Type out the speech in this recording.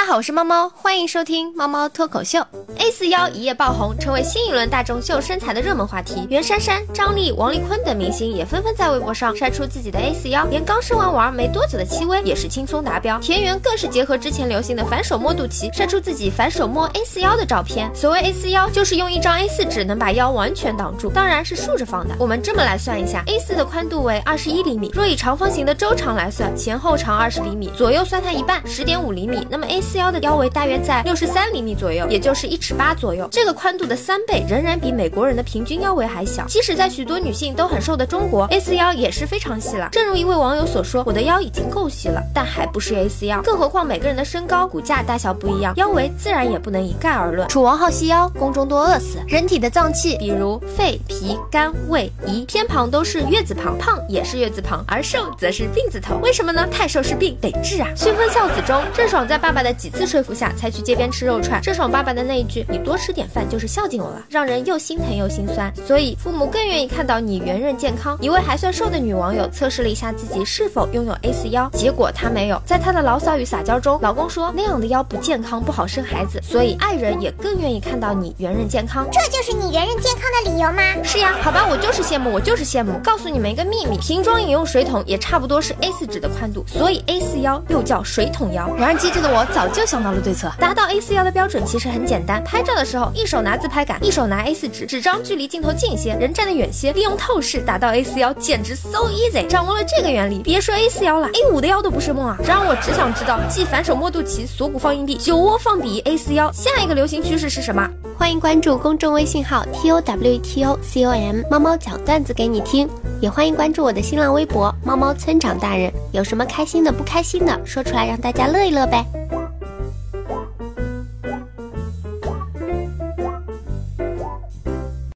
大家好，我是猫猫，欢迎收听猫猫脱口秀。A 四腰一夜爆红，成为新一轮大众秀身材的热门话题。袁姗姗、张丽、王丽坤等明星也纷纷在微博上晒出自己的 A 四腰，连刚生完娃没多久的戚薇也是轻松达标。田园更是结合之前流行的反手摸肚脐，晒出自己反手摸 A 四腰的照片。所谓 A 四腰，就是用一张 A 四纸能把腰完全挡住，当然是竖着放的。我们这么来算一下，A 四的宽度为二十一厘米，若以长方形的周长来算，前后长二十厘米，左右算它一半，十点五厘米。那么 A 四幺的腰围大约在六十三厘米左右，也就是一尺八左右。这个宽度的三倍，仍然比美国人的平均腰围还小。即使在许多女性都很瘦的中国，A 四腰也是非常细了。正如一位网友所说，我的腰已经够细了，但还不是 A 四腰。更何况每个人的身高、骨架大小不一样，腰围自然也不能一概而论。楚王好细腰，宫中多饿死。人体的脏器，比如肺、脾、肝、胃、胰，偏旁都是月字旁，胖也是月字旁，而瘦则是病字头。为什么呢？太瘦是病，得治啊！《新婚孝子》中，郑爽在爸爸的几次说服下，才去街边吃肉串。郑爽爸爸的那一句“你多吃点饭就是孝敬我了”，让人又心疼又心酸。所以父母更愿意看到你圆润健康。一位还算瘦的女网友测试了一下自己是否拥有 A 四腰，结果她没有。在她的牢骚与撒娇中，老公说那样的腰不健康，不好生孩子。所以爱人也更愿意看到你圆润健康。这就是你圆润健康的理由吗？是呀，好吧，我就是羡慕，我就是羡慕。告诉你们一个秘密，瓶装饮用水桶也差不多是 A 四纸的宽度，所以 A 四腰又叫水桶腰。然而机智的我早就想到了对策，达到 A 四腰的标准其实很简单，拍照的时候一手拿自拍杆，一手拿 A 四纸，纸张距离镜头近些，人站得远些，利用透视达到 A 四腰，简直 so easy。掌握了这个原理，别说 A 四腰了，A 五的腰都不是梦啊。然而我只想知道，继反手摸肚脐、锁骨放硬币、酒窝放笔 A 四腰，下一个流行趋势是什么？欢迎关注公众微信号 T O W T O C O M，猫猫讲段子给你听。也欢迎关注我的新浪微博猫猫村长大人，有什么开心的、不开心的，说出来让大家乐一乐呗。